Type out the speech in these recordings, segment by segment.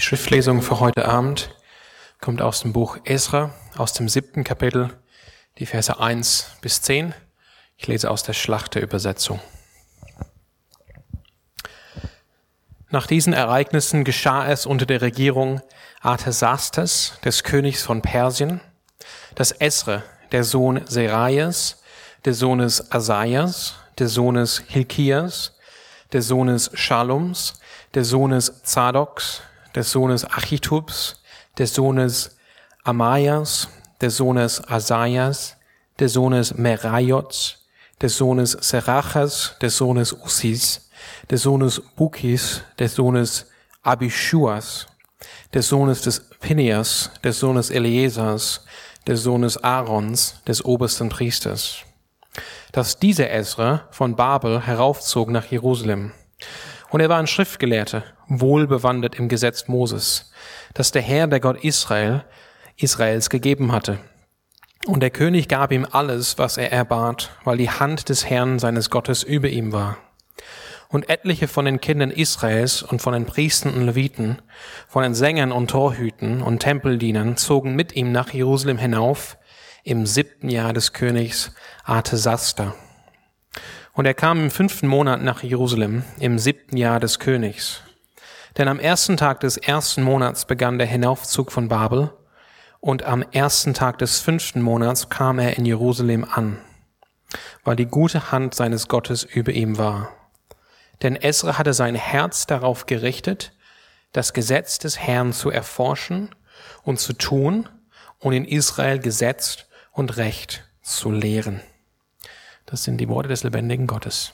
Die Schriftlesung für heute Abend kommt aus dem Buch Esra, aus dem siebten Kapitel, die Verse 1 bis 10. Ich lese aus der Schlachterübersetzung. Nach diesen Ereignissen geschah es unter der Regierung Arthasastes, des Königs von Persien, dass Esra, der Sohn Seraias, des Sohnes Asaias, des Sohnes Hilkias, des Sohnes Shalums, des Sohnes Zadoks, des Sohnes Achitubs, des Sohnes Amaias, des Sohnes Asaias, des Sohnes Merajots, des Sohnes Serachas, des Sohnes Usis, des Sohnes Bukis, des Sohnes Abishuas, des Sohnes des Phineas, des Sohnes Eliesers, des Sohnes Aarons, des obersten Priesters. Dass dieser Ezra von Babel heraufzog nach Jerusalem. Und er war ein Schriftgelehrter, wohlbewandert im Gesetz Moses, das der Herr, der Gott Israel, Israels gegeben hatte. Und der König gab ihm alles, was er erbat, weil die Hand des Herrn seines Gottes über ihm war. Und etliche von den Kindern Israels und von den Priestern und Leviten, von den Sängern und Torhüten und Tempeldienern zogen mit ihm nach Jerusalem hinauf im siebten Jahr des Königs Artesasta. Und er kam im fünften Monat nach Jerusalem, im siebten Jahr des Königs. Denn am ersten Tag des ersten Monats begann der Hinaufzug von Babel, und am ersten Tag des fünften Monats kam er in Jerusalem an, weil die gute Hand seines Gottes über ihm war. Denn Esra hatte sein Herz darauf gerichtet, das Gesetz des Herrn zu erforschen und zu tun und in Israel Gesetz und Recht zu lehren. Das sind die Worte des lebendigen Gottes.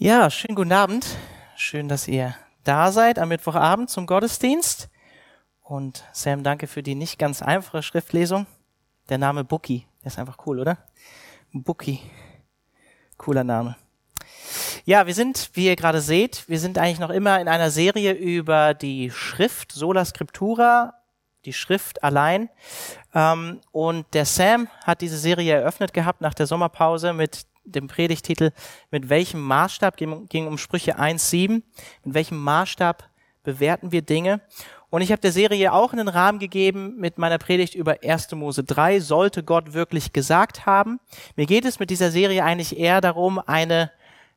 Ja, schönen guten Abend. Schön, dass ihr da seid am Mittwochabend zum Gottesdienst. Und Sam, danke für die nicht ganz einfache Schriftlesung. Der Name Buki, der ist einfach cool, oder? Buki. Cooler Name. Ja, wir sind, wie ihr gerade seht, wir sind eigentlich noch immer in einer Serie über die Schrift, Sola Scriptura, die Schrift allein. Ähm, und der Sam hat diese Serie eröffnet gehabt nach der Sommerpause mit dem Predigtitel, mit welchem Maßstab, ging, um Sprüche 1.7, mit welchem Maßstab bewerten wir Dinge. Und ich habe der Serie auch einen Rahmen gegeben mit meiner Predigt über 1. Mose 3, sollte Gott wirklich gesagt haben. Mir geht es mit dieser Serie eigentlich eher darum, eine,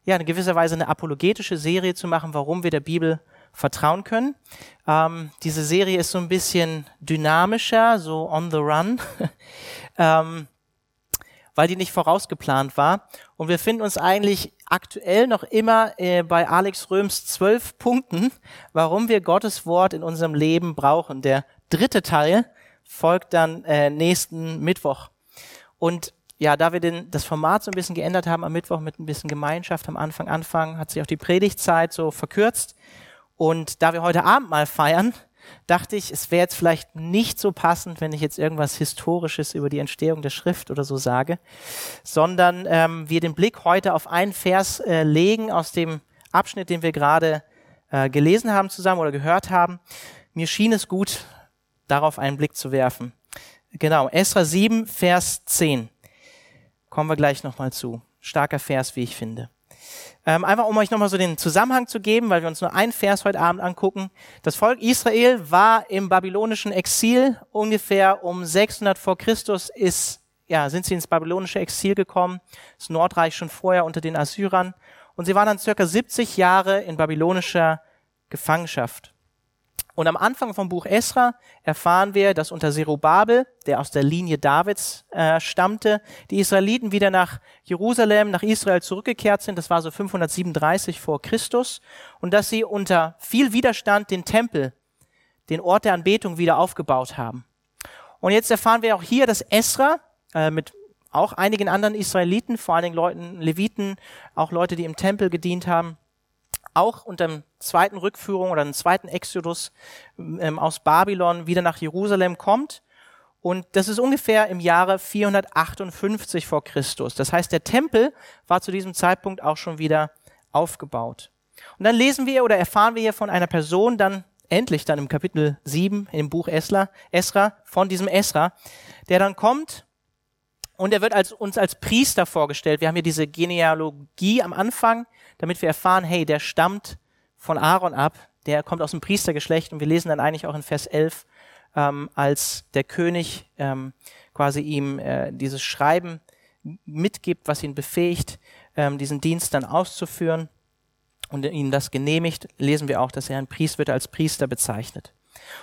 ja, in gewisser Weise eine apologetische Serie zu machen, warum wir der Bibel vertrauen können. Ähm, diese Serie ist so ein bisschen dynamischer, so on the run. ähm, weil die nicht vorausgeplant war. Und wir finden uns eigentlich aktuell noch immer äh, bei Alex Röms zwölf Punkten, warum wir Gottes Wort in unserem Leben brauchen. Der dritte Teil folgt dann äh, nächsten Mittwoch. Und ja, da wir den, das Format so ein bisschen geändert haben am Mittwoch mit ein bisschen Gemeinschaft am Anfang anfangen, hat sich auch die Predigtzeit so verkürzt. Und da wir heute Abend mal feiern, dachte ich, es wäre jetzt vielleicht nicht so passend, wenn ich jetzt irgendwas Historisches über die Entstehung der Schrift oder so sage, sondern ähm, wir den Blick heute auf einen Vers äh, legen aus dem Abschnitt, den wir gerade äh, gelesen haben zusammen oder gehört haben. Mir schien es gut, darauf einen Blick zu werfen. Genau, Esra 7, Vers 10. Kommen wir gleich nochmal zu. Starker Vers, wie ich finde. Ähm, einfach um euch nochmal so den Zusammenhang zu geben, weil wir uns nur einen Vers heute Abend angucken. Das Volk Israel war im babylonischen Exil ungefähr um 600 vor Christus ist, ja, sind sie ins babylonische Exil gekommen. Das Nordreich schon vorher unter den Assyrern. Und sie waren dann circa 70 Jahre in babylonischer Gefangenschaft. Und am Anfang vom Buch Esra erfahren wir, dass unter Zerubabel, der aus der Linie Davids äh, stammte, die Israeliten wieder nach Jerusalem, nach Israel zurückgekehrt sind. Das war so 537 vor Christus. Und dass sie unter viel Widerstand den Tempel, den Ort der Anbetung wieder aufgebaut haben. Und jetzt erfahren wir auch hier, dass Esra äh, mit auch einigen anderen Israeliten, vor allen Dingen Leuten, Leviten, auch Leute, die im Tempel gedient haben, auch unter dem zweiten Rückführung oder dem zweiten Exodus ähm, aus Babylon wieder nach Jerusalem kommt. Und das ist ungefähr im Jahre 458 vor Christus. Das heißt, der Tempel war zu diesem Zeitpunkt auch schon wieder aufgebaut. Und dann lesen wir oder erfahren wir hier von einer Person dann endlich dann im Kapitel 7 im Buch Esra, Esra von diesem Esra, der dann kommt und er wird als, uns als Priester vorgestellt. Wir haben hier diese Genealogie am Anfang, damit wir erfahren, hey, der stammt von Aaron ab, der kommt aus dem Priestergeschlecht und wir lesen dann eigentlich auch in Vers 11, ähm, als der König ähm, quasi ihm äh, dieses Schreiben mitgibt, was ihn befähigt, ähm, diesen Dienst dann auszuführen und ihm das genehmigt, lesen wir auch, dass er ein Priester wird als Priester bezeichnet.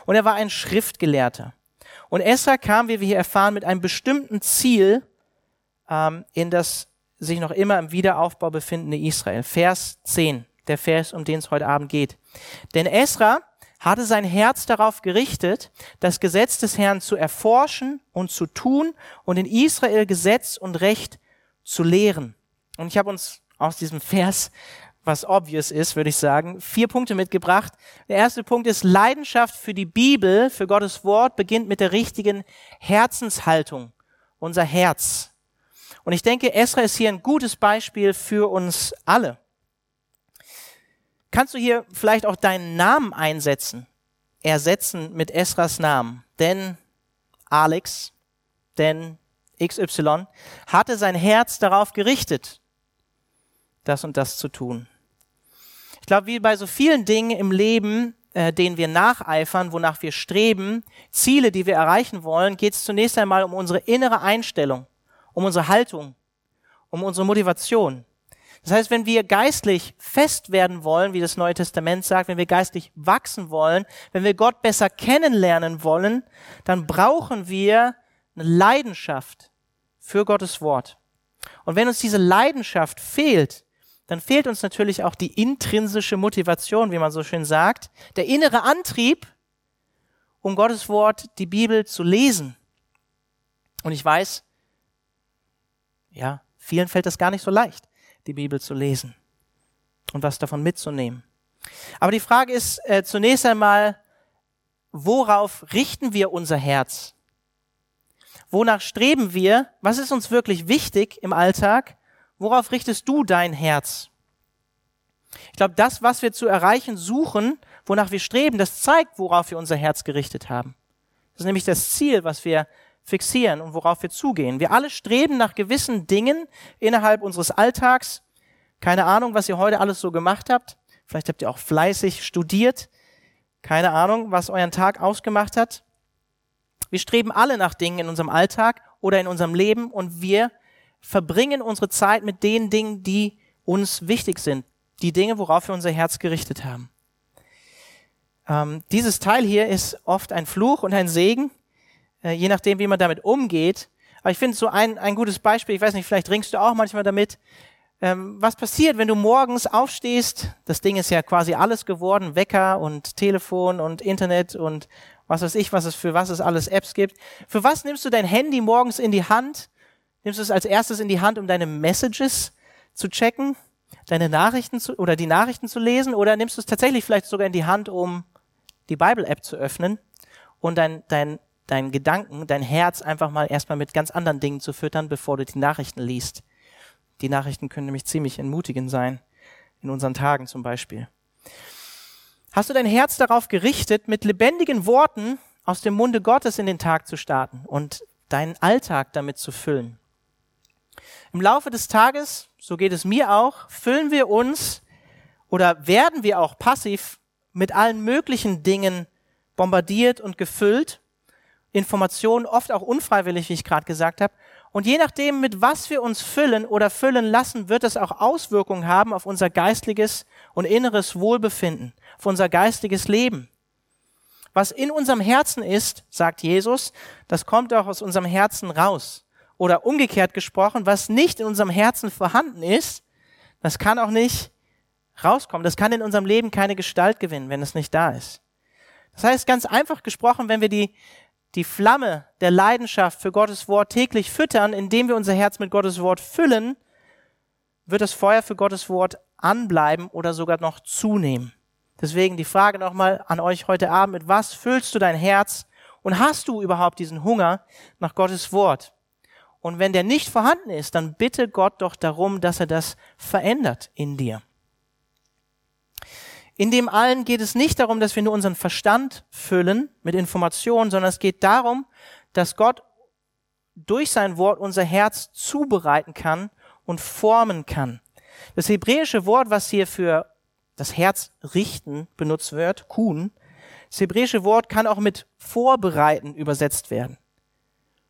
Und er war ein Schriftgelehrter. Und Esra kam, wie wir hier erfahren, mit einem bestimmten Ziel ähm, in das sich noch immer im Wiederaufbau befindende Israel. Vers 10, der Vers, um den es heute Abend geht. Denn Esra hatte sein Herz darauf gerichtet, das Gesetz des Herrn zu erforschen und zu tun und in Israel Gesetz und Recht zu lehren. Und ich habe uns aus diesem Vers was obvious ist, würde ich sagen, vier Punkte mitgebracht. Der erste Punkt ist Leidenschaft für die Bibel, für Gottes Wort, beginnt mit der richtigen Herzenshaltung, unser Herz. Und ich denke, Esra ist hier ein gutes Beispiel für uns alle. Kannst du hier vielleicht auch deinen Namen einsetzen, ersetzen mit Esras Namen? Denn Alex, denn XY hatte sein Herz darauf gerichtet, das und das zu tun glaube, wie bei so vielen Dingen im Leben, äh, denen wir nacheifern, wonach wir streben, Ziele, die wir erreichen wollen, geht es zunächst einmal um unsere innere Einstellung, um unsere Haltung, um unsere Motivation. Das heißt, wenn wir geistlich fest werden wollen, wie das Neue Testament sagt, wenn wir geistlich wachsen wollen, wenn wir Gott besser kennenlernen wollen, dann brauchen wir eine Leidenschaft für Gottes Wort. Und wenn uns diese Leidenschaft fehlt, dann fehlt uns natürlich auch die intrinsische Motivation, wie man so schön sagt, der innere Antrieb, um Gottes Wort, die Bibel zu lesen. Und ich weiß, ja, vielen fällt es gar nicht so leicht, die Bibel zu lesen und was davon mitzunehmen. Aber die Frage ist äh, zunächst einmal, worauf richten wir unser Herz? Wonach streben wir? Was ist uns wirklich wichtig im Alltag? Worauf richtest du dein Herz? Ich glaube, das, was wir zu erreichen suchen, wonach wir streben, das zeigt, worauf wir unser Herz gerichtet haben. Das ist nämlich das Ziel, was wir fixieren und worauf wir zugehen. Wir alle streben nach gewissen Dingen innerhalb unseres Alltags. Keine Ahnung, was ihr heute alles so gemacht habt. Vielleicht habt ihr auch fleißig studiert. Keine Ahnung, was euren Tag ausgemacht hat. Wir streben alle nach Dingen in unserem Alltag oder in unserem Leben und wir verbringen unsere Zeit mit den Dingen, die uns wichtig sind, die Dinge, worauf wir unser Herz gerichtet haben. Ähm, dieses Teil hier ist oft ein Fluch und ein Segen, äh, je nachdem, wie man damit umgeht. Aber ich finde so ein, ein gutes Beispiel, ich weiß nicht, vielleicht ringst du auch manchmal damit. Ähm, was passiert, wenn du morgens aufstehst? Das Ding ist ja quasi alles geworden, Wecker und Telefon und Internet und was weiß ich, was es für was es alles Apps gibt. Für was nimmst du dein Handy morgens in die Hand Nimmst du es als erstes in die Hand, um deine Messages zu checken, deine Nachrichten zu, oder die Nachrichten zu lesen, oder nimmst du es tatsächlich vielleicht sogar in die Hand, um die Bible-App zu öffnen und dein, dein, dein Gedanken, dein Herz einfach mal erstmal mit ganz anderen Dingen zu füttern, bevor du die Nachrichten liest. Die Nachrichten können nämlich ziemlich entmutigend sein, in unseren Tagen zum Beispiel. Hast du dein Herz darauf gerichtet, mit lebendigen Worten aus dem Munde Gottes in den Tag zu starten und deinen Alltag damit zu füllen? Im Laufe des Tages, so geht es mir auch, füllen wir uns oder werden wir auch passiv mit allen möglichen Dingen bombardiert und gefüllt. Informationen oft auch unfreiwillig, wie ich gerade gesagt habe. Und je nachdem, mit was wir uns füllen oder füllen lassen, wird es auch Auswirkungen haben auf unser geistliches und inneres Wohlbefinden, auf unser geistiges Leben. Was in unserem Herzen ist, sagt Jesus, das kommt auch aus unserem Herzen raus. Oder umgekehrt gesprochen, was nicht in unserem Herzen vorhanden ist, das kann auch nicht rauskommen. Das kann in unserem Leben keine Gestalt gewinnen, wenn es nicht da ist. Das heißt, ganz einfach gesprochen, wenn wir die, die Flamme der Leidenschaft für Gottes Wort täglich füttern, indem wir unser Herz mit Gottes Wort füllen, wird das Feuer für Gottes Wort anbleiben oder sogar noch zunehmen. Deswegen die Frage nochmal an euch heute Abend, mit was füllst du dein Herz und hast du überhaupt diesen Hunger nach Gottes Wort? Und wenn der nicht vorhanden ist, dann bitte Gott doch darum, dass er das verändert in dir. In dem allen geht es nicht darum, dass wir nur unseren Verstand füllen mit Informationen, sondern es geht darum, dass Gott durch sein Wort unser Herz zubereiten kann und formen kann. Das hebräische Wort, was hier für das Herz richten benutzt wird, kun, das hebräische Wort kann auch mit vorbereiten übersetzt werden.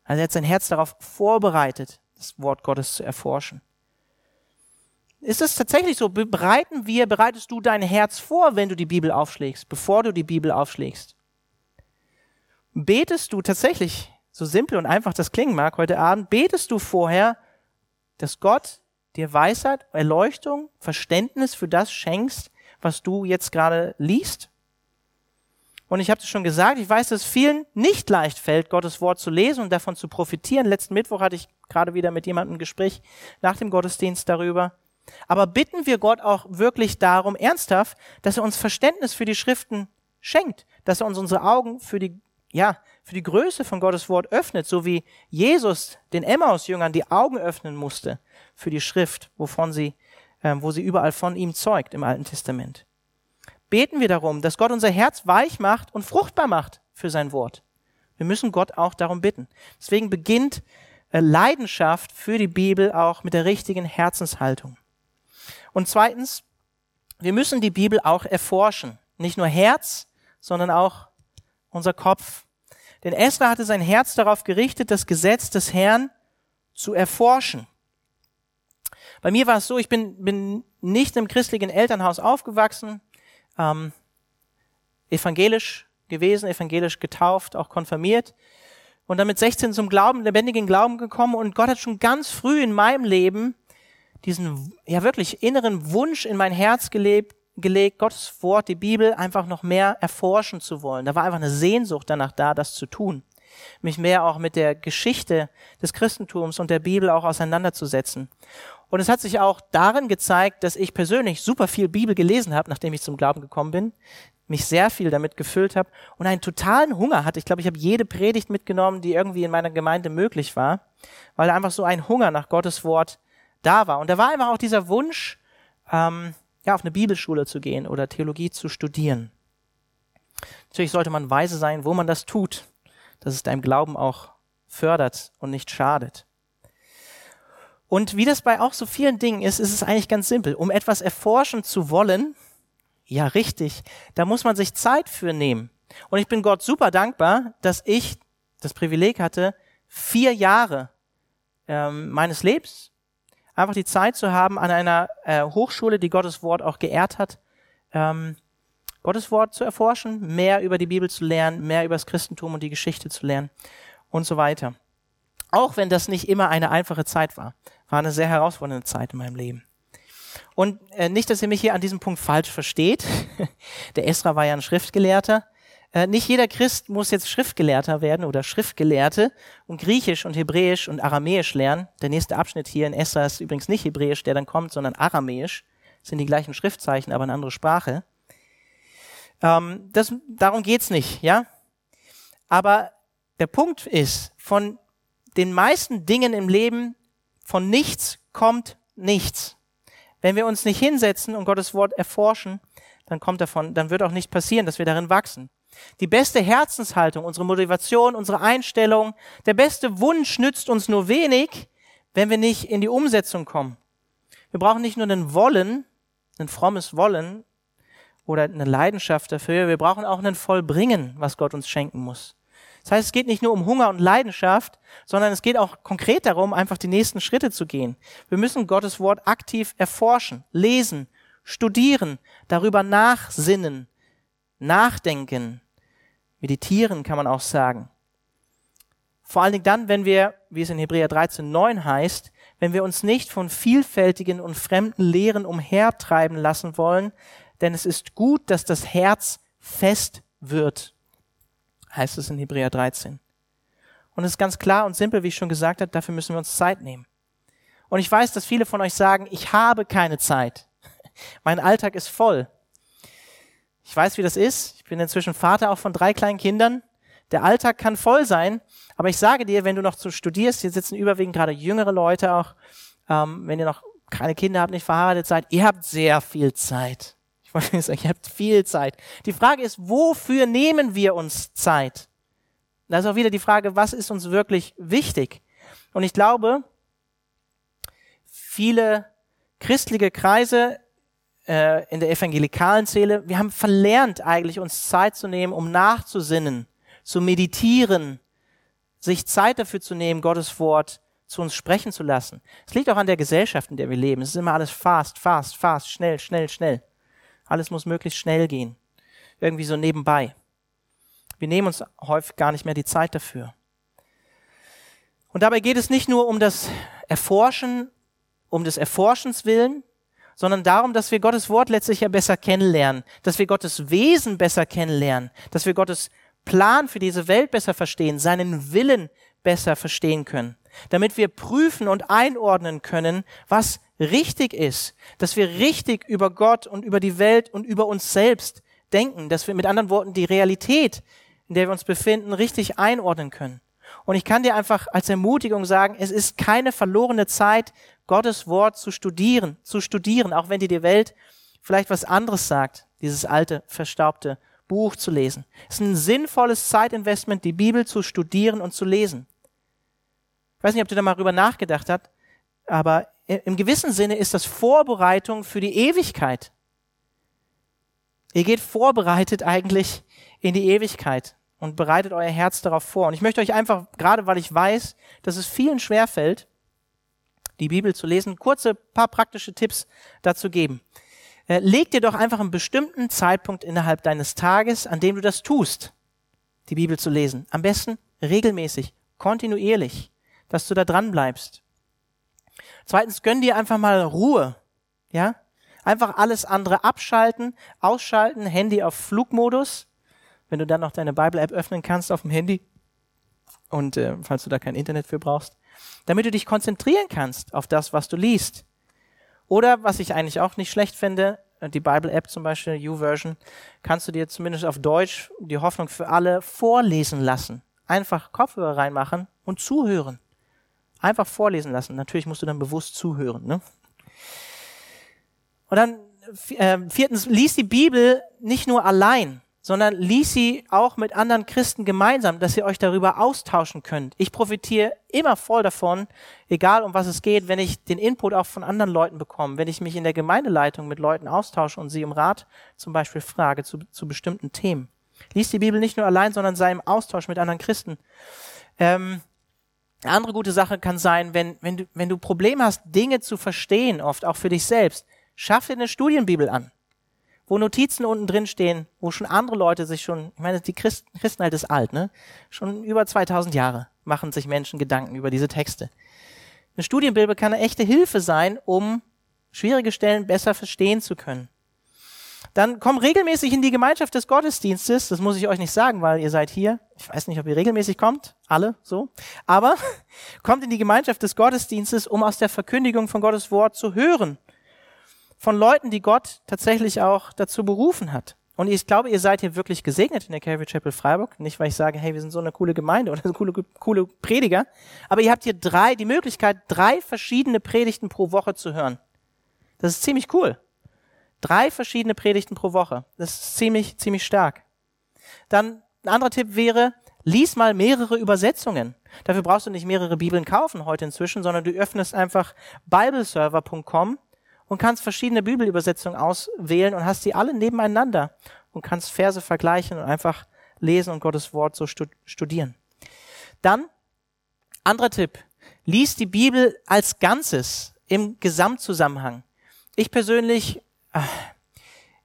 Also er hat sein Herz darauf vorbereitet, das Wort Gottes zu erforschen. Ist es tatsächlich so? Bereiten wir, bereitest du dein Herz vor, wenn du die Bibel aufschlägst, bevor du die Bibel aufschlägst? Betest du tatsächlich, so simpel und einfach das klingen mag heute Abend, betest du vorher, dass Gott dir Weisheit, Erleuchtung, Verständnis für das schenkst, was du jetzt gerade liest? Und ich habe es schon gesagt, ich weiß, dass es vielen nicht leicht fällt, Gottes Wort zu lesen und davon zu profitieren. Letzten Mittwoch hatte ich gerade wieder mit jemandem ein Gespräch nach dem Gottesdienst darüber. Aber bitten wir Gott auch wirklich darum, ernsthaft, dass er uns Verständnis für die Schriften schenkt, dass er uns unsere Augen für die, ja, für die Größe von Gottes Wort öffnet, so wie Jesus den Emmaus-Jüngern die Augen öffnen musste für die Schrift, wovon sie, äh, wo sie überall von ihm zeugt im Alten Testament beten wir darum, dass Gott unser Herz weich macht und fruchtbar macht für sein Wort. Wir müssen Gott auch darum bitten. Deswegen beginnt äh, Leidenschaft für die Bibel auch mit der richtigen Herzenshaltung. Und zweitens, wir müssen die Bibel auch erforschen. Nicht nur Herz, sondern auch unser Kopf. Denn Esra hatte sein Herz darauf gerichtet, das Gesetz des Herrn zu erforschen. Bei mir war es so, ich bin, bin nicht im christlichen Elternhaus aufgewachsen ähm, evangelisch gewesen, evangelisch getauft, auch konfirmiert und dann mit 16 zum Glauben, lebendigen Glauben gekommen und Gott hat schon ganz früh in meinem Leben diesen, ja wirklich inneren Wunsch in mein Herz gelebt, gelegt, Gottes Wort, die Bibel einfach noch mehr erforschen zu wollen. Da war einfach eine Sehnsucht danach da, das zu tun. Mich mehr auch mit der Geschichte des Christentums und der Bibel auch auseinanderzusetzen. Und es hat sich auch darin gezeigt, dass ich persönlich super viel Bibel gelesen habe, nachdem ich zum Glauben gekommen bin, mich sehr viel damit gefüllt habe und einen totalen Hunger hatte. Ich glaube, ich habe jede Predigt mitgenommen, die irgendwie in meiner Gemeinde möglich war, weil einfach so ein Hunger nach Gottes Wort da war. Und da war einfach auch dieser Wunsch, ähm, ja, auf eine Bibelschule zu gehen oder Theologie zu studieren. Natürlich sollte man weise sein, wo man das tut, dass es deinem Glauben auch fördert und nicht schadet. Und wie das bei auch so vielen Dingen ist, ist es eigentlich ganz simpel. Um etwas erforschen zu wollen, ja richtig, da muss man sich Zeit für nehmen. Und ich bin Gott super dankbar, dass ich das Privileg hatte, vier Jahre ähm, meines Lebens einfach die Zeit zu haben, an einer äh, Hochschule, die Gottes Wort auch geehrt hat, ähm, Gottes Wort zu erforschen, mehr über die Bibel zu lernen, mehr über das Christentum und die Geschichte zu lernen und so weiter. Auch wenn das nicht immer eine einfache Zeit war. War eine sehr herausfordernde Zeit in meinem Leben. Und äh, nicht, dass ihr mich hier an diesem Punkt falsch versteht. Der Esra war ja ein Schriftgelehrter. Äh, nicht jeder Christ muss jetzt Schriftgelehrter werden oder Schriftgelehrte und Griechisch und Hebräisch und Aramäisch lernen. Der nächste Abschnitt hier in Esra ist übrigens nicht Hebräisch, der dann kommt, sondern Aramäisch. Das sind die gleichen Schriftzeichen, aber eine andere Sprache. Ähm, das, darum geht's nicht, ja. Aber der Punkt ist, von den meisten Dingen im Leben von nichts kommt nichts. Wenn wir uns nicht hinsetzen und Gottes Wort erforschen, dann kommt davon, dann wird auch nicht passieren, dass wir darin wachsen. Die beste Herzenshaltung, unsere Motivation, unsere Einstellung, der beste Wunsch nützt uns nur wenig, wenn wir nicht in die Umsetzung kommen. Wir brauchen nicht nur einen Wollen, ein frommes Wollen oder eine Leidenschaft dafür, wir brauchen auch ein Vollbringen, was Gott uns schenken muss. Das heißt, es geht nicht nur um Hunger und Leidenschaft, sondern es geht auch konkret darum, einfach die nächsten Schritte zu gehen. Wir müssen Gottes Wort aktiv erforschen, lesen, studieren, darüber nachsinnen, nachdenken, meditieren kann man auch sagen. Vor allen Dingen dann, wenn wir, wie es in Hebräer 13, 9 heißt, wenn wir uns nicht von vielfältigen und fremden Lehren umhertreiben lassen wollen, denn es ist gut, dass das Herz fest wird heißt es in Hebräer 13. Und es ist ganz klar und simpel, wie ich schon gesagt habe, dafür müssen wir uns Zeit nehmen. Und ich weiß, dass viele von euch sagen, ich habe keine Zeit. Mein Alltag ist voll. Ich weiß, wie das ist. Ich bin inzwischen Vater auch von drei kleinen Kindern. Der Alltag kann voll sein, aber ich sage dir, wenn du noch zu studierst, hier sitzen überwiegend gerade jüngere Leute auch, ähm, wenn ihr noch keine Kinder habt, nicht verheiratet seid, ihr habt sehr viel Zeit. Ich wollte sagen, ihr habt viel Zeit. Die Frage ist, wofür nehmen wir uns Zeit? Da ist auch wieder die Frage, was ist uns wirklich wichtig? Und ich glaube, viele christliche Kreise äh, in der evangelikalen Zähle, wir haben verlernt eigentlich, uns Zeit zu nehmen, um nachzusinnen, zu meditieren, sich Zeit dafür zu nehmen, Gottes Wort zu uns sprechen zu lassen. Es liegt auch an der Gesellschaft, in der wir leben. Es ist immer alles fast, fast, fast, schnell, schnell, schnell. Alles muss möglichst schnell gehen. Irgendwie so nebenbei. Wir nehmen uns häufig gar nicht mehr die Zeit dafür. Und dabei geht es nicht nur um das Erforschen, um des Erforschens willen, sondern darum, dass wir Gottes Wort letztlich ja besser kennenlernen, dass wir Gottes Wesen besser kennenlernen, dass wir Gottes Plan für diese Welt besser verstehen, seinen Willen besser verstehen können, damit wir prüfen und einordnen können, was richtig ist, dass wir richtig über Gott und über die Welt und über uns selbst denken, dass wir mit anderen Worten die Realität, in der wir uns befinden, richtig einordnen können. Und ich kann dir einfach als Ermutigung sagen, es ist keine verlorene Zeit, Gottes Wort zu studieren, zu studieren, auch wenn dir die Welt vielleicht was anderes sagt, dieses alte, verstaubte Buch zu lesen. Es ist ein sinnvolles Zeitinvestment, die Bibel zu studieren und zu lesen. Ich weiß nicht, ob du da mal drüber nachgedacht hast, aber im gewissen Sinne ist das Vorbereitung für die Ewigkeit. Ihr geht vorbereitet eigentlich in die Ewigkeit und bereitet euer Herz darauf vor. Und ich möchte euch einfach, gerade weil ich weiß, dass es vielen schwerfällt, die Bibel zu lesen, kurze paar praktische Tipps dazu geben. Äh, leg dir doch einfach einen bestimmten Zeitpunkt innerhalb deines Tages, an dem du das tust, die Bibel zu lesen. Am besten regelmäßig, kontinuierlich, dass du da dran bleibst. Zweitens, gönn dir einfach mal Ruhe, ja? Einfach alles andere abschalten, ausschalten, Handy auf Flugmodus, wenn du dann noch deine Bible-App öffnen kannst auf dem Handy und äh, falls du da kein Internet für brauchst, damit du dich konzentrieren kannst auf das, was du liest. Oder, was ich eigentlich auch nicht schlecht finde, äh, die Bible-App zum Beispiel, U-Version, kannst du dir zumindest auf Deutsch die Hoffnung für alle vorlesen lassen. Einfach Kopfhörer reinmachen und zuhören. Einfach vorlesen lassen. Natürlich musst du dann bewusst zuhören. Ne? Und dann äh, viertens, lies die Bibel nicht nur allein sondern lies sie auch mit anderen Christen gemeinsam, dass ihr euch darüber austauschen könnt. Ich profitiere immer voll davon, egal um was es geht, wenn ich den Input auch von anderen Leuten bekomme, wenn ich mich in der Gemeindeleitung mit Leuten austausche und sie um Rat zum Beispiel frage zu, zu bestimmten Themen. Lies die Bibel nicht nur allein, sondern sei im Austausch mit anderen Christen. Ähm, eine andere gute Sache kann sein, wenn, wenn, du, wenn du Probleme hast, Dinge zu verstehen, oft auch für dich selbst, schaff dir eine Studienbibel an wo Notizen unten drin stehen, wo schon andere Leute sich schon, ich meine, die Christen, Christenheit ist alt, ne? Schon über 2000 Jahre machen sich Menschen Gedanken über diese Texte. Eine Studienbibel kann eine echte Hilfe sein, um schwierige Stellen besser verstehen zu können. Dann komm regelmäßig in die Gemeinschaft des Gottesdienstes. Das muss ich euch nicht sagen, weil ihr seid hier. Ich weiß nicht, ob ihr regelmäßig kommt. Alle so. Aber kommt in die Gemeinschaft des Gottesdienstes, um aus der Verkündigung von Gottes Wort zu hören von Leuten, die Gott tatsächlich auch dazu berufen hat. Und ich glaube, ihr seid hier wirklich gesegnet in der Calvary Chapel Freiburg. Nicht, weil ich sage, hey, wir sind so eine coole Gemeinde oder so coole, coole Prediger. Aber ihr habt hier drei, die Möglichkeit, drei verschiedene Predigten pro Woche zu hören. Das ist ziemlich cool. Drei verschiedene Predigten pro Woche. Das ist ziemlich, ziemlich stark. Dann ein anderer Tipp wäre, lies mal mehrere Übersetzungen. Dafür brauchst du nicht mehrere Bibeln kaufen heute inzwischen, sondern du öffnest einfach bibleserver.com und kannst verschiedene Bibelübersetzungen auswählen und hast die alle nebeneinander und kannst Verse vergleichen und einfach lesen und Gottes Wort so studieren. Dann, anderer Tipp, lies die Bibel als Ganzes im Gesamtzusammenhang. Ich persönlich, ah,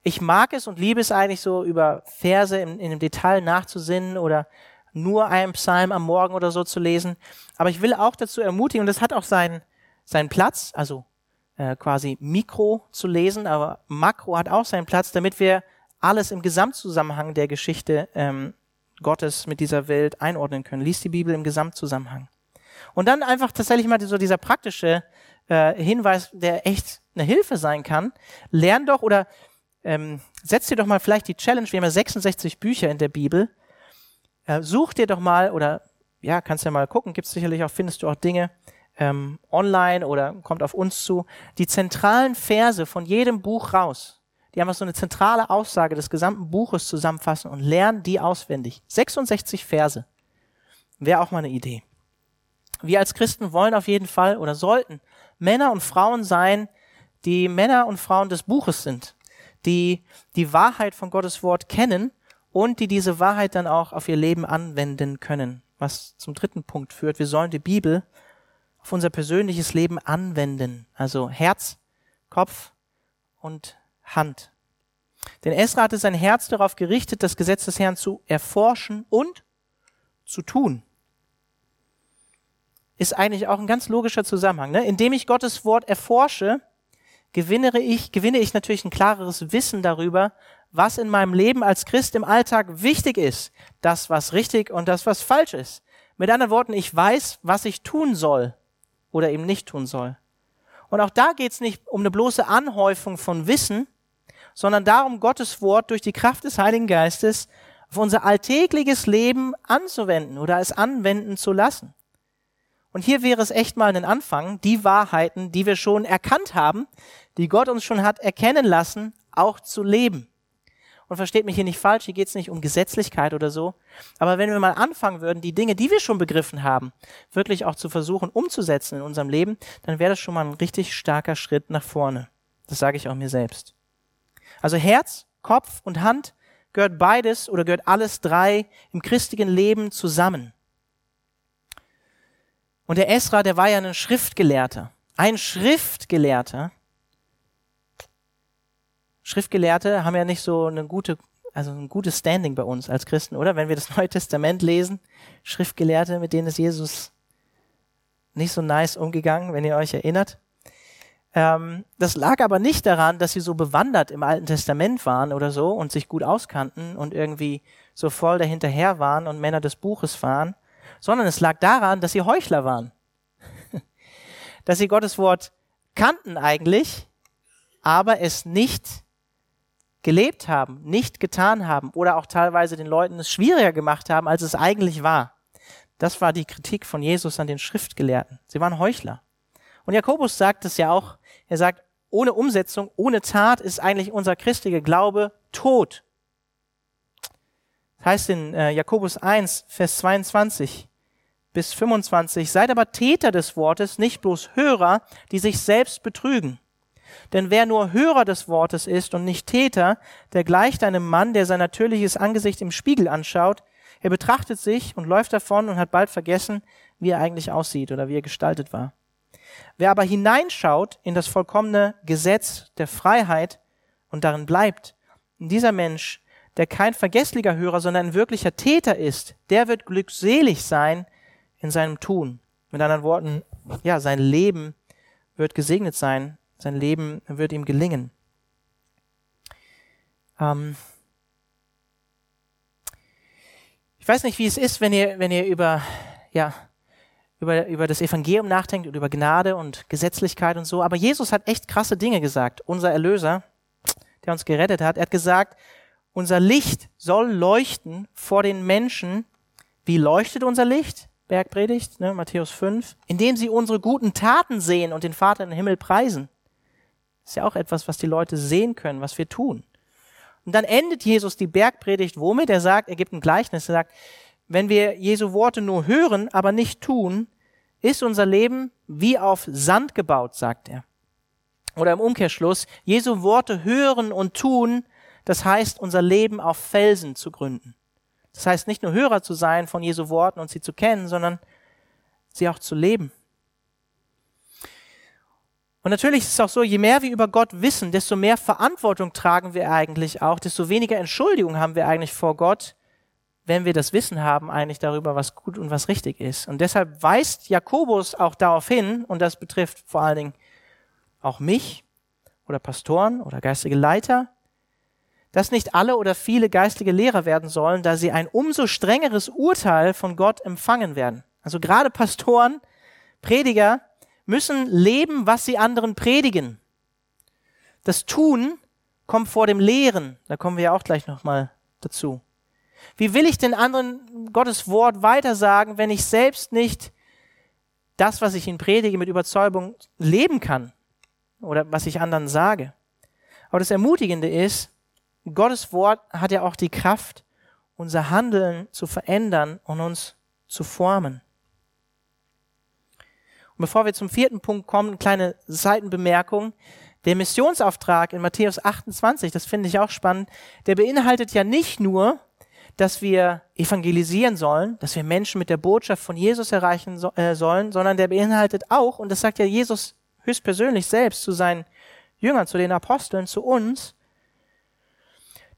ich mag es und liebe es eigentlich so, über Verse in, in dem Detail nachzusinnen oder nur einen Psalm am Morgen oder so zu lesen. Aber ich will auch dazu ermutigen, und das hat auch seinen, seinen Platz, also äh, quasi Mikro zu lesen, aber Makro hat auch seinen Platz, damit wir alles im Gesamtzusammenhang der Geschichte ähm, Gottes mit dieser Welt einordnen können. Lies die Bibel im Gesamtzusammenhang. Und dann einfach tatsächlich mal so dieser praktische äh, Hinweis, der echt eine Hilfe sein kann. Lern doch oder ähm, setz dir doch mal vielleicht die Challenge, wir haben ja 66 Bücher in der Bibel. Äh, such dir doch mal oder ja, kannst ja mal gucken, gibt es sicherlich auch, findest du auch Dinge, ähm, online oder kommt auf uns zu, die zentralen Verse von jedem Buch raus. die einfach so eine zentrale Aussage des gesamten Buches zusammenfassen und lernen die auswendig. 66 Verse. Wäre auch mal eine Idee. Wir als Christen wollen auf jeden Fall oder sollten Männer und Frauen sein, die Männer und Frauen des Buches sind, die die Wahrheit von Gottes Wort kennen und die diese Wahrheit dann auch auf ihr Leben anwenden können. Was zum dritten Punkt führt. Wir sollen die Bibel auf unser persönliches Leben anwenden. Also Herz, Kopf und Hand. Denn Esra hatte sein Herz darauf gerichtet, das Gesetz des Herrn zu erforschen und zu tun. Ist eigentlich auch ein ganz logischer Zusammenhang. Ne? Indem ich Gottes Wort erforsche, gewinne ich, gewinne ich natürlich ein klareres Wissen darüber, was in meinem Leben als Christ im Alltag wichtig ist. Das, was richtig und das, was falsch ist. Mit anderen Worten, ich weiß, was ich tun soll oder eben nicht tun soll. Und auch da geht es nicht um eine bloße Anhäufung von Wissen, sondern darum, Gottes Wort durch die Kraft des Heiligen Geistes auf unser alltägliches Leben anzuwenden oder es anwenden zu lassen. Und hier wäre es echt mal ein Anfang, die Wahrheiten, die wir schon erkannt haben, die Gott uns schon hat erkennen lassen, auch zu leben. Und versteht mich hier nicht falsch, hier geht es nicht um Gesetzlichkeit oder so. Aber wenn wir mal anfangen würden, die Dinge, die wir schon begriffen haben, wirklich auch zu versuchen umzusetzen in unserem Leben, dann wäre das schon mal ein richtig starker Schritt nach vorne. Das sage ich auch mir selbst. Also Herz, Kopf und Hand gehört beides oder gehört alles drei im christlichen Leben zusammen. Und der Esra, der war ja ein Schriftgelehrter. Ein Schriftgelehrter Schriftgelehrte haben ja nicht so eine gute, also ein gutes Standing bei uns als Christen, oder? Wenn wir das Neue Testament lesen, Schriftgelehrte, mit denen ist Jesus nicht so nice umgegangen, wenn ihr euch erinnert. Ähm, das lag aber nicht daran, dass sie so bewandert im Alten Testament waren oder so und sich gut auskannten und irgendwie so voll dahinterher waren und Männer des Buches waren, sondern es lag daran, dass sie Heuchler waren. dass sie Gottes Wort kannten eigentlich, aber es nicht gelebt haben, nicht getan haben oder auch teilweise den Leuten es schwieriger gemacht haben, als es eigentlich war. Das war die Kritik von Jesus an den Schriftgelehrten. Sie waren Heuchler. Und Jakobus sagt es ja auch. Er sagt, ohne Umsetzung, ohne Tat ist eigentlich unser christlicher Glaube tot. Das heißt in äh, Jakobus 1, Vers 22 bis 25, seid aber Täter des Wortes, nicht bloß Hörer, die sich selbst betrügen. Denn wer nur Hörer des Wortes ist und nicht Täter, der gleicht einem Mann, der sein natürliches Angesicht im Spiegel anschaut. Er betrachtet sich und läuft davon und hat bald vergessen, wie er eigentlich aussieht oder wie er gestaltet war. Wer aber hineinschaut in das vollkommene Gesetz der Freiheit und darin bleibt, dieser Mensch, der kein vergesslicher Hörer, sondern ein wirklicher Täter ist, der wird glückselig sein in seinem Tun. Mit anderen Worten, ja, sein Leben wird gesegnet sein sein Leben wird ihm gelingen. Ähm ich weiß nicht, wie es ist, wenn ihr, wenn ihr über, ja, über, über das Evangelium nachdenkt und über Gnade und Gesetzlichkeit und so, aber Jesus hat echt krasse Dinge gesagt. Unser Erlöser, der uns gerettet hat, er hat gesagt, unser Licht soll leuchten vor den Menschen. Wie leuchtet unser Licht? Bergpredigt, ne, Matthäus 5, indem sie unsere guten Taten sehen und den Vater im Himmel preisen. Ist ja auch etwas, was die Leute sehen können, was wir tun. Und dann endet Jesus die Bergpredigt womit? Er sagt, er gibt ein Gleichnis, er sagt, wenn wir Jesu Worte nur hören, aber nicht tun, ist unser Leben wie auf Sand gebaut, sagt er. Oder im Umkehrschluss, Jesu Worte hören und tun, das heißt, unser Leben auf Felsen zu gründen. Das heißt, nicht nur Hörer zu sein von Jesu Worten und sie zu kennen, sondern sie auch zu leben. Und natürlich ist es auch so, je mehr wir über Gott wissen, desto mehr Verantwortung tragen wir eigentlich auch, desto weniger Entschuldigung haben wir eigentlich vor Gott, wenn wir das Wissen haben eigentlich darüber, was gut und was richtig ist. Und deshalb weist Jakobus auch darauf hin, und das betrifft vor allen Dingen auch mich oder Pastoren oder geistige Leiter, dass nicht alle oder viele geistige Lehrer werden sollen, da sie ein umso strengeres Urteil von Gott empfangen werden. Also gerade Pastoren, Prediger, müssen leben, was sie anderen predigen. Das Tun kommt vor dem Lehren. Da kommen wir ja auch gleich nochmal dazu. Wie will ich den anderen Gottes Wort weitersagen, wenn ich selbst nicht das, was ich ihnen predige, mit Überzeugung leben kann? Oder was ich anderen sage? Aber das Ermutigende ist, Gottes Wort hat ja auch die Kraft, unser Handeln zu verändern und uns zu formen. Und bevor wir zum vierten Punkt kommen, eine kleine Seitenbemerkung. Der Missionsauftrag in Matthäus 28, das finde ich auch spannend, der beinhaltet ja nicht nur, dass wir evangelisieren sollen, dass wir Menschen mit der Botschaft von Jesus erreichen so, äh, sollen, sondern der beinhaltet auch, und das sagt ja Jesus höchstpersönlich selbst zu seinen Jüngern, zu den Aposteln, zu uns,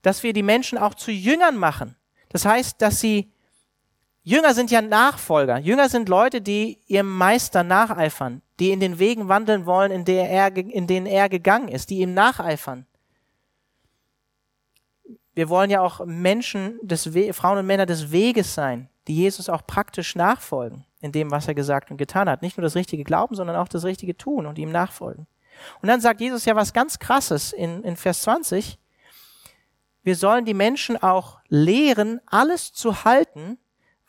dass wir die Menschen auch zu Jüngern machen. Das heißt, dass sie Jünger sind ja Nachfolger. Jünger sind Leute, die ihrem Meister nacheifern, die in den Wegen wandeln wollen, in, der er, in denen er gegangen ist, die ihm nacheifern. Wir wollen ja auch Menschen, des We Frauen und Männer des Weges sein, die Jesus auch praktisch nachfolgen in dem, was er gesagt und getan hat. Nicht nur das richtige Glauben, sondern auch das richtige Tun und ihm nachfolgen. Und dann sagt Jesus ja was ganz Krasses in, in Vers 20. Wir sollen die Menschen auch lehren, alles zu halten,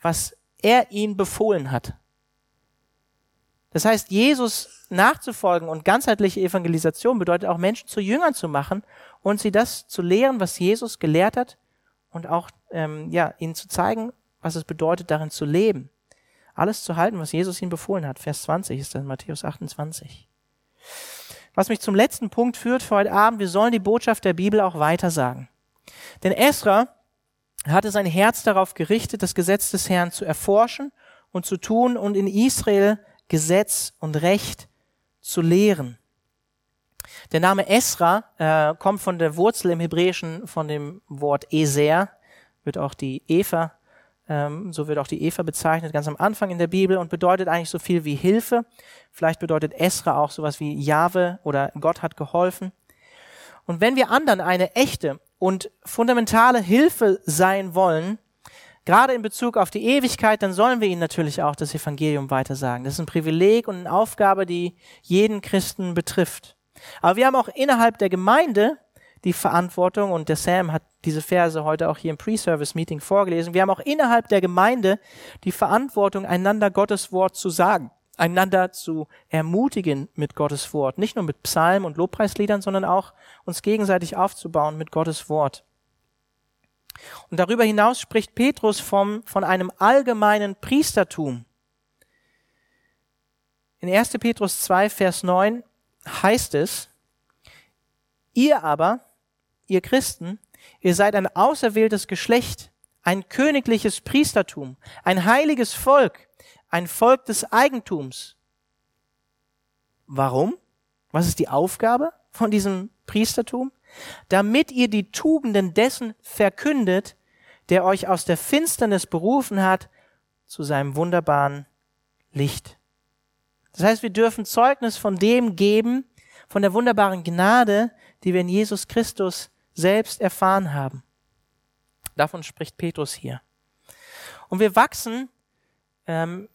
was er ihnen befohlen hat. Das heißt, Jesus nachzufolgen und ganzheitliche Evangelisation bedeutet auch Menschen zu Jüngern zu machen und sie das zu lehren, was Jesus gelehrt hat und auch ähm, ja, ihnen zu zeigen, was es bedeutet, darin zu leben. Alles zu halten, was Jesus ihnen befohlen hat. Vers 20 ist dann Matthäus 28. Was mich zum letzten Punkt führt für heute Abend, wir sollen die Botschaft der Bibel auch weitersagen. Denn Esra hatte sein Herz darauf gerichtet, das Gesetz des Herrn zu erforschen und zu tun und in Israel Gesetz und Recht zu lehren. Der Name Esra äh, kommt von der Wurzel im Hebräischen von dem Wort Eser, wird auch die Eva, ähm, so wird auch die Eva bezeichnet, ganz am Anfang in der Bibel und bedeutet eigentlich so viel wie Hilfe. Vielleicht bedeutet Esra auch sowas wie Jahwe oder Gott hat geholfen. Und wenn wir anderen eine echte und fundamentale Hilfe sein wollen, gerade in Bezug auf die Ewigkeit, dann sollen wir ihnen natürlich auch das Evangelium weitersagen. Das ist ein Privileg und eine Aufgabe, die jeden Christen betrifft. Aber wir haben auch innerhalb der Gemeinde die Verantwortung, und der Sam hat diese Verse heute auch hier im Pre-Service-Meeting vorgelesen, wir haben auch innerhalb der Gemeinde die Verantwortung, einander Gottes Wort zu sagen, einander zu ermutigen mit Gottes Wort, nicht nur mit Psalmen und Lobpreisliedern, sondern auch uns gegenseitig aufzubauen mit Gottes Wort. Und darüber hinaus spricht Petrus vom, von einem allgemeinen Priestertum. In 1. Petrus 2, Vers 9 heißt es, ihr aber, ihr Christen, ihr seid ein auserwähltes Geschlecht, ein königliches Priestertum, ein heiliges Volk, ein Volk des Eigentums. Warum? Was ist die Aufgabe von diesem Priestertum? Damit ihr die Tugenden dessen verkündet, der euch aus der Finsternis berufen hat zu seinem wunderbaren Licht. Das heißt, wir dürfen Zeugnis von dem geben, von der wunderbaren Gnade, die wir in Jesus Christus selbst erfahren haben. Davon spricht Petrus hier. Und wir wachsen ähm,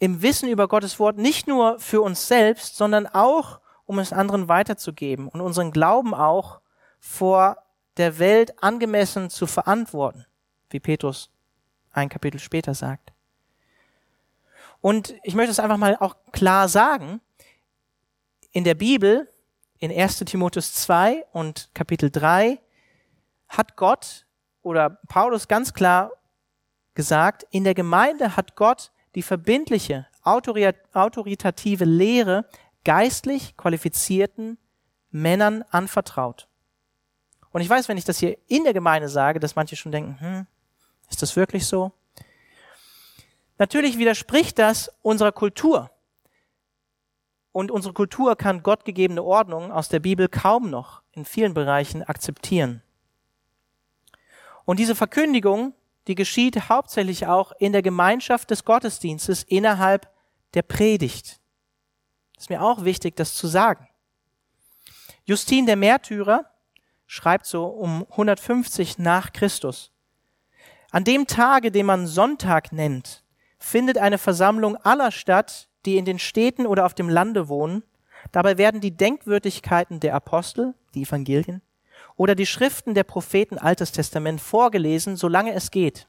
im Wissen über Gottes Wort nicht nur für uns selbst, sondern auch, um es anderen weiterzugeben und unseren Glauben auch vor der Welt angemessen zu verantworten, wie Petrus ein Kapitel später sagt. Und ich möchte es einfach mal auch klar sagen. In der Bibel, in 1 Timotheus 2 und Kapitel 3, hat Gott oder Paulus ganz klar gesagt, in der Gemeinde hat Gott die verbindliche, autoritative Lehre geistlich qualifizierten Männern anvertraut. Und ich weiß, wenn ich das hier in der Gemeinde sage, dass manche schon denken, hm, ist das wirklich so? Natürlich widerspricht das unserer Kultur. Und unsere Kultur kann gottgegebene Ordnung aus der Bibel kaum noch in vielen Bereichen akzeptieren. Und diese Verkündigung, die geschieht hauptsächlich auch in der Gemeinschaft des Gottesdienstes innerhalb der Predigt. Ist mir auch wichtig, das zu sagen. Justin der Märtyrer schreibt so um 150 nach Christus. An dem Tage, den man Sonntag nennt, findet eine Versammlung aller statt, die in den Städten oder auf dem Lande wohnen. Dabei werden die Denkwürdigkeiten der Apostel, die Evangelien, oder die Schriften der Propheten Altes Testament vorgelesen, solange es geht.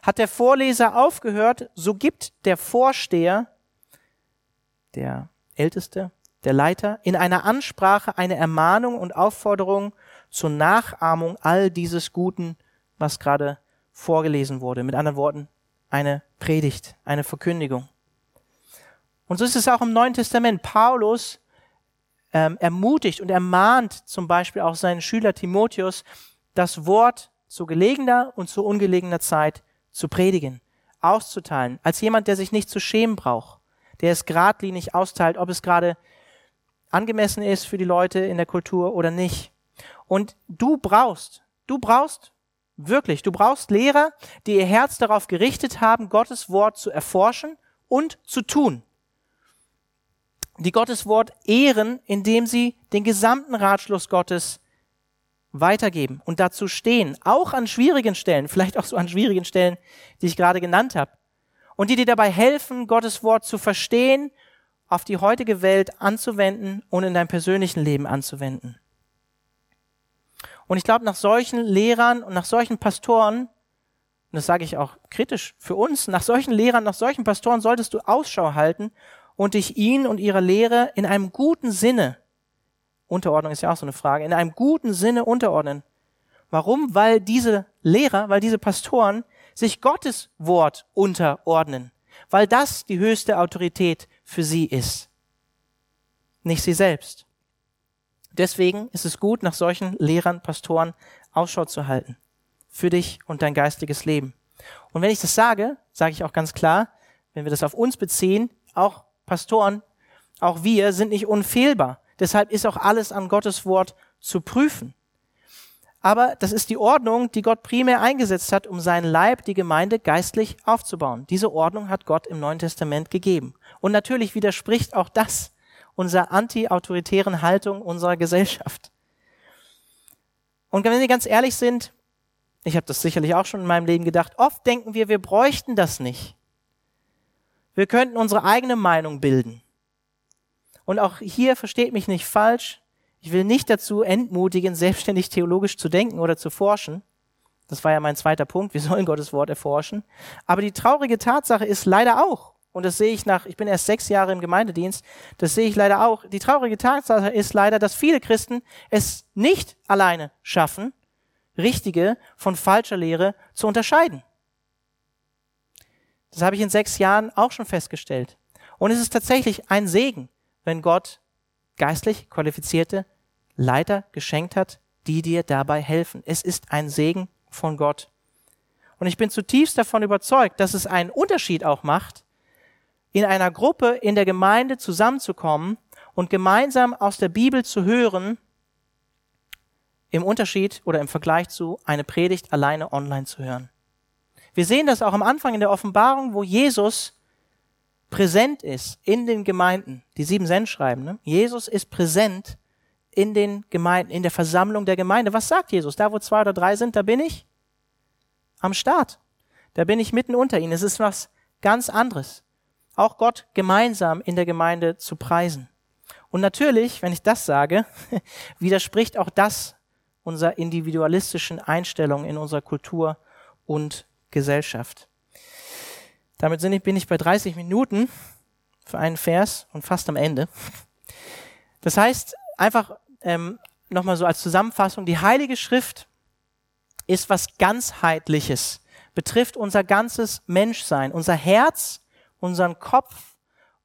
Hat der Vorleser aufgehört, so gibt der Vorsteher, der Älteste, der Leiter, in einer Ansprache eine Ermahnung und Aufforderung zur Nachahmung all dieses Guten, was gerade vorgelesen wurde. Mit anderen Worten, eine Predigt, eine Verkündigung. Und so ist es auch im Neuen Testament. Paulus ähm, ermutigt und ermahnt zum Beispiel auch seinen Schüler Timotheus, das Wort zu gelegener und zu ungelegener Zeit zu predigen, auszuteilen, als jemand, der sich nicht zu schämen braucht, der es geradlinig austeilt, ob es gerade angemessen ist für die Leute in der Kultur oder nicht. Und du brauchst, du brauchst wirklich, du brauchst Lehrer, die ihr Herz darauf gerichtet haben, Gottes Wort zu erforschen und zu tun die Gottes Wort ehren, indem sie den gesamten Ratschluss Gottes weitergeben und dazu stehen, auch an schwierigen Stellen, vielleicht auch so an schwierigen Stellen, die ich gerade genannt habe, und die dir dabei helfen, Gottes Wort zu verstehen, auf die heutige Welt anzuwenden und in deinem persönlichen Leben anzuwenden. Und ich glaube, nach solchen Lehrern und nach solchen Pastoren, und das sage ich auch kritisch für uns, nach solchen Lehrern, nach solchen Pastoren solltest du Ausschau halten und dich ihnen und ihrer Lehre in einem guten Sinne, Unterordnung ist ja auch so eine Frage, in einem guten Sinne unterordnen. Warum? Weil diese Lehrer, weil diese Pastoren sich Gottes Wort unterordnen, weil das die höchste Autorität für sie ist, nicht sie selbst. Deswegen ist es gut, nach solchen Lehrern, Pastoren Ausschau zu halten, für dich und dein geistiges Leben. Und wenn ich das sage, sage ich auch ganz klar, wenn wir das auf uns beziehen, auch Pastoren, auch wir sind nicht unfehlbar. Deshalb ist auch alles an Gottes Wort zu prüfen. Aber das ist die Ordnung, die Gott primär eingesetzt hat, um seinen Leib, die Gemeinde, geistlich aufzubauen. Diese Ordnung hat Gott im Neuen Testament gegeben. Und natürlich widerspricht auch das unserer anti-autoritären Haltung unserer Gesellschaft. Und wenn wir ganz ehrlich sind, ich habe das sicherlich auch schon in meinem Leben gedacht, oft denken wir, wir bräuchten das nicht. Wir könnten unsere eigene Meinung bilden. Und auch hier versteht mich nicht falsch. Ich will nicht dazu entmutigen, selbstständig theologisch zu denken oder zu forschen. Das war ja mein zweiter Punkt. Wir sollen Gottes Wort erforschen. Aber die traurige Tatsache ist leider auch, und das sehe ich nach, ich bin erst sechs Jahre im Gemeindedienst, das sehe ich leider auch. Die traurige Tatsache ist leider, dass viele Christen es nicht alleine schaffen, richtige von falscher Lehre zu unterscheiden. Das habe ich in sechs Jahren auch schon festgestellt. Und es ist tatsächlich ein Segen, wenn Gott geistlich qualifizierte Leiter geschenkt hat, die dir dabei helfen. Es ist ein Segen von Gott. Und ich bin zutiefst davon überzeugt, dass es einen Unterschied auch macht, in einer Gruppe in der Gemeinde zusammenzukommen und gemeinsam aus der Bibel zu hören, im Unterschied oder im Vergleich zu eine Predigt alleine online zu hören. Wir sehen das auch am Anfang in der Offenbarung, wo Jesus präsent ist in den Gemeinden. Die sieben Sendschreiben. Ne? Jesus ist präsent in den Gemeinden, in der Versammlung der Gemeinde. Was sagt Jesus? Da, wo zwei oder drei sind, da bin ich am Start. Da bin ich mitten unter ihnen. Es ist was ganz anderes. Auch Gott gemeinsam in der Gemeinde zu preisen. Und natürlich, wenn ich das sage, widerspricht auch das unserer individualistischen Einstellung in unserer Kultur und Gesellschaft. Damit bin ich bei 30 Minuten für einen Vers und fast am Ende. Das heißt, einfach ähm, nochmal so als Zusammenfassung, die Heilige Schrift ist was ganzheitliches, betrifft unser ganzes Menschsein, unser Herz, unseren Kopf,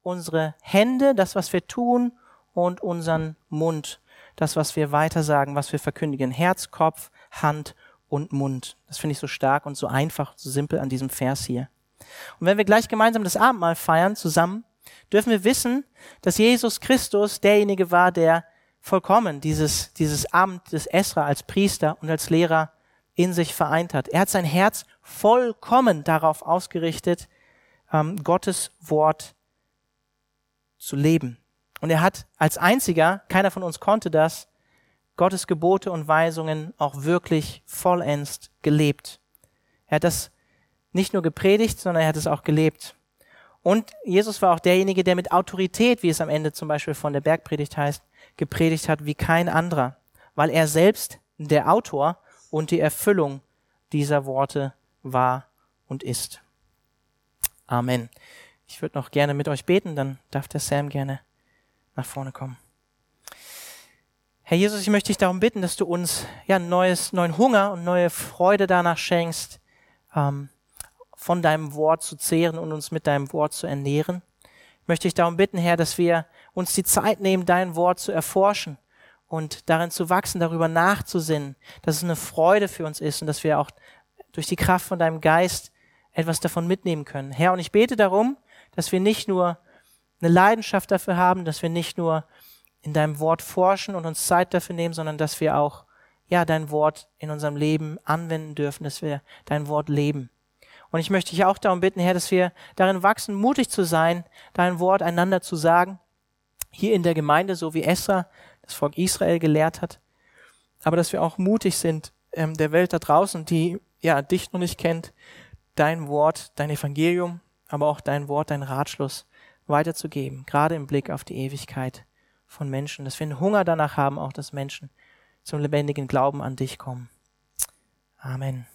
unsere Hände, das, was wir tun und unseren Mund, das, was wir weitersagen, was wir verkündigen. Herz, Kopf, Hand und Mund. Das finde ich so stark und so einfach, so simpel an diesem Vers hier. Und wenn wir gleich gemeinsam das Abendmahl feiern zusammen, dürfen wir wissen, dass Jesus Christus derjenige war, der vollkommen dieses, dieses Amt des Esra als Priester und als Lehrer in sich vereint hat. Er hat sein Herz vollkommen darauf ausgerichtet, ähm, Gottes Wort zu leben. Und er hat als einziger, keiner von uns konnte das, Gottes Gebote und Weisungen auch wirklich vollends gelebt. Er hat das nicht nur gepredigt, sondern er hat es auch gelebt. Und Jesus war auch derjenige, der mit Autorität, wie es am Ende zum Beispiel von der Bergpredigt heißt, gepredigt hat wie kein anderer, weil er selbst der Autor und die Erfüllung dieser Worte war und ist. Amen. Ich würde noch gerne mit euch beten, dann darf der Sam gerne nach vorne kommen. Herr Jesus, ich möchte dich darum bitten, dass du uns ja neues, neuen Hunger und neue Freude danach schenkst, ähm, von deinem Wort zu zehren und uns mit deinem Wort zu ernähren. Ich möchte dich darum bitten, Herr, dass wir uns die Zeit nehmen, dein Wort zu erforschen und darin zu wachsen, darüber nachzusinnen, dass es eine Freude für uns ist und dass wir auch durch die Kraft von deinem Geist etwas davon mitnehmen können. Herr, und ich bete darum, dass wir nicht nur eine Leidenschaft dafür haben, dass wir nicht nur in deinem Wort forschen und uns Zeit dafür nehmen, sondern dass wir auch, ja, dein Wort in unserem Leben anwenden dürfen, dass wir dein Wort leben. Und ich möchte dich auch darum bitten, Herr, dass wir darin wachsen, mutig zu sein, dein Wort einander zu sagen, hier in der Gemeinde, so wie Esra das Volk Israel gelehrt hat, aber dass wir auch mutig sind, ähm, der Welt da draußen, die ja dich noch nicht kennt, dein Wort, dein Evangelium, aber auch dein Wort, dein Ratschluss weiterzugeben, gerade im Blick auf die Ewigkeit von Menschen, dass wir einen Hunger danach haben, auch dass Menschen zum lebendigen Glauben an dich kommen. Amen.